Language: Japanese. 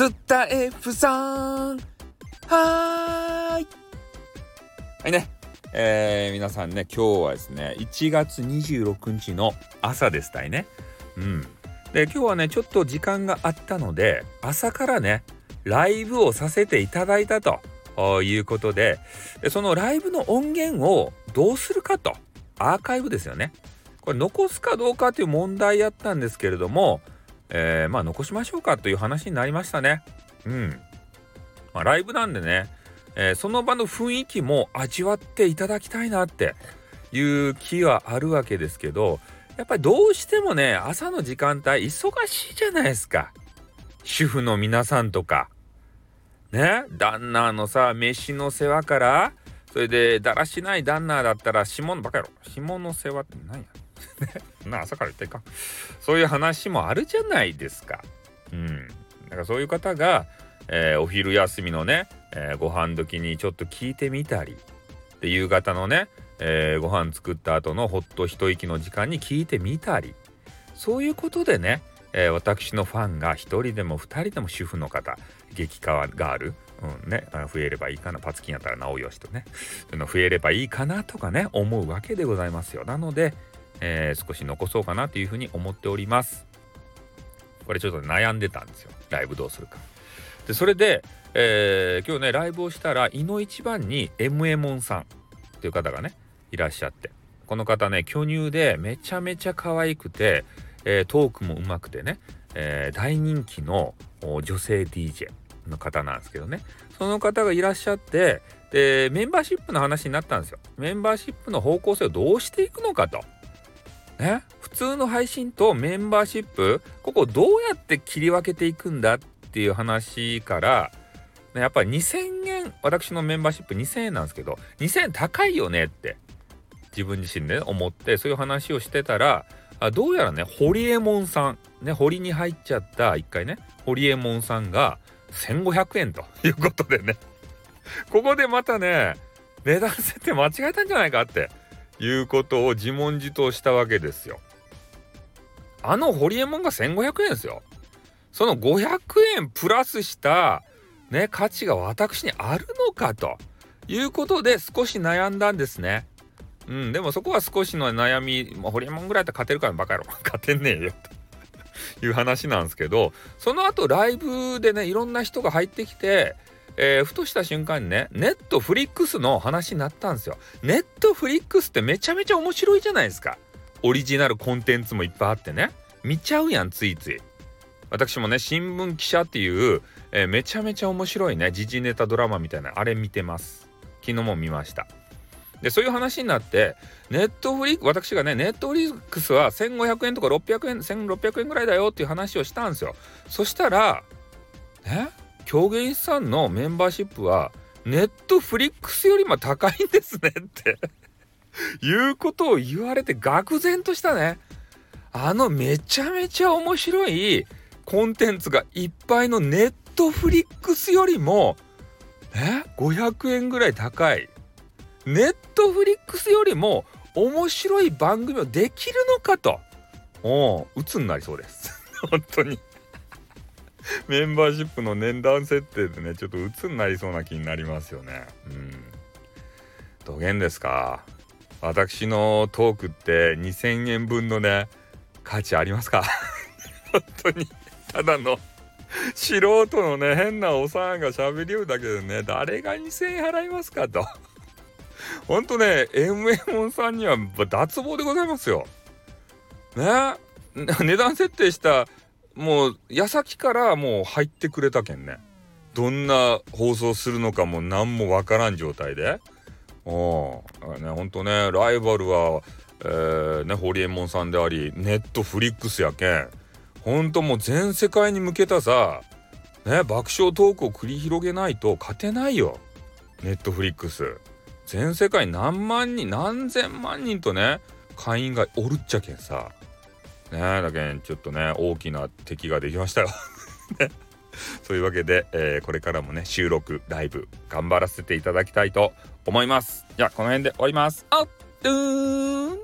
スタエフさん。はーい。はいね。えー、皆さんね今日はですね1月26日の朝ですたいね。うん。で今日はねちょっと時間があったので朝からねライブをさせていただいたということで。でそのライブの音源をどうするかとアーカイブですよね。これ残すかどうかという問題やったんですけれども、えー、まあ残しましょうかという話になりましたね。うん。まあ、ライブなんでね、えー、その場の雰囲気も味わっていただきたいなっていう気はあるわけですけどやっぱりどうしてもね朝の時間帯忙しいじゃないですか。主婦の皆さんとか。ね？旦那のさ飯の世話からそれでだらしない旦那だったら下のバカやろ下の世話って何や？な朝から言ってか。そういう話もあるじゃないですか。うん。だからそういう方が、えー、お昼休みのね、えー、ご飯時にちょっと聞いてみたり。で夕方のね、えー、ご飯作った後のほっと一息の時間に聞いてみたり。そういうことでねえー、私のファンが1人でも2人でも主婦の方激化がある、うんね、増えればいいかな。パツキンやったら直よしとね。増えればいいかなとかね思うわけでございますよ。なので、えー、少し残そうかなというふうに思っております。これちょっと悩んでたんですよ。ライブどうするか。でそれで、えー、今日ねライブをしたらいの一番に m m モンさんという方がねいらっしゃって。この方ね巨乳でめちゃめちゃ可愛くてえー、トークもうまくてね、えー、大人気の女性 DJ の方なんですけどね。その方がいらっしゃってでメンバーシップの話になったんですよ。メンバーシップの方向性をどうしていくのかと。ね、普通の配信とメンバーシップここどうやって切り分けていくんだっていう話からやっぱり2000円私のメンバーシップ2000円なんですけど2000円高いよねって自分自身で、ね、思ってそういう話をしてたらあどうやらねホリエモンさんね堀に入っちゃった一回ねホリエモンさんが1500円ということでね。ここでまたね値段設定間違えたんじゃないかっていうことを自問自答したわけですよ。あのホリエモンが1500円ですよ。その500円プラスしたね価値が私にあるのかということで少し悩んだんですね。うん、でもそこは少しの悩み、まあ、ホリエモンぐらいだったら勝てるからバカ野郎 勝てねえよという話なんですけどその後ライブでねいろんな人が入ってきて、えー、ふとした瞬間にねネットフリックスの話になったんですよ。ネットフリックスってめちゃめちゃ面白いじゃないですか。オリジナルコンテンツもいっぱいあってね見ちゃうやんついつい。私もね新聞記者っていう、えー、めちゃめちゃ面白いね時事ネタドラマみたいなあれ見てます。昨日も見ました。でそういう話になってネットフリ私がねネットフリックスは1500円とか600円1600円ぐらいだよっていう話をしたんですよそしたらね狂言師さんのメンバーシップはネットフリックスよりも高いんですねって。いうことを言われて愕然としたね。あのめちゃめちゃ面白いコンテンツがいっぱいのネットフリックスよりもえ500円ぐらい高い。ネットフリックスよりも面白い番組をできるのかと。お鬱になりそうです。本当に。メンバーシップの年段設定でねちょっと鬱になりそうな気になりますよね。うん。どげんですか？私のトークって2000円分のね価値ありますか？本当に。ただの素人のね変なおさんが喋りようだけでね誰が2000円払いますかと。ほんとね MMO さんには脱帽でございますよ。ね？値段設定したもう矢先からもう入ってくれたけんね。どんな放送するのかも何もわからん状態で。おねほんとねライバルは、えー、ねホリエモンさんでありネットフリックスやけん。ほんともう全世界に向けたさね爆笑トークを繰り広げないと勝てないよ。ネットフリックス。全世界何万人何千万人とね会員がおるっちゃけんさ。ね。えだけんちょっとね大きな敵ができましたよ。そういうわけで、えー、これからもね収録ライブ頑張らせていただきたいと思います。じゃあこの辺で終わります。あっうーん